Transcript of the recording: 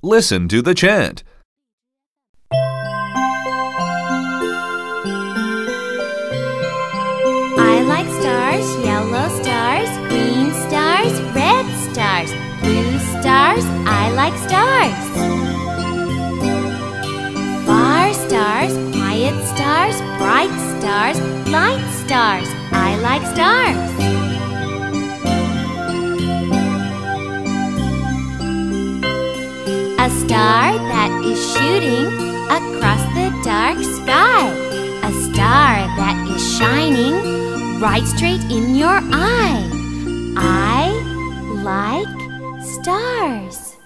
Listen to the chant. I like stars, yellow stars, green stars, red stars, blue stars. I like stars. Far stars, quiet stars, bright stars, light stars. I like stars. A star that is shooting across the dark sky. A star that is shining right straight in your eye. I like stars.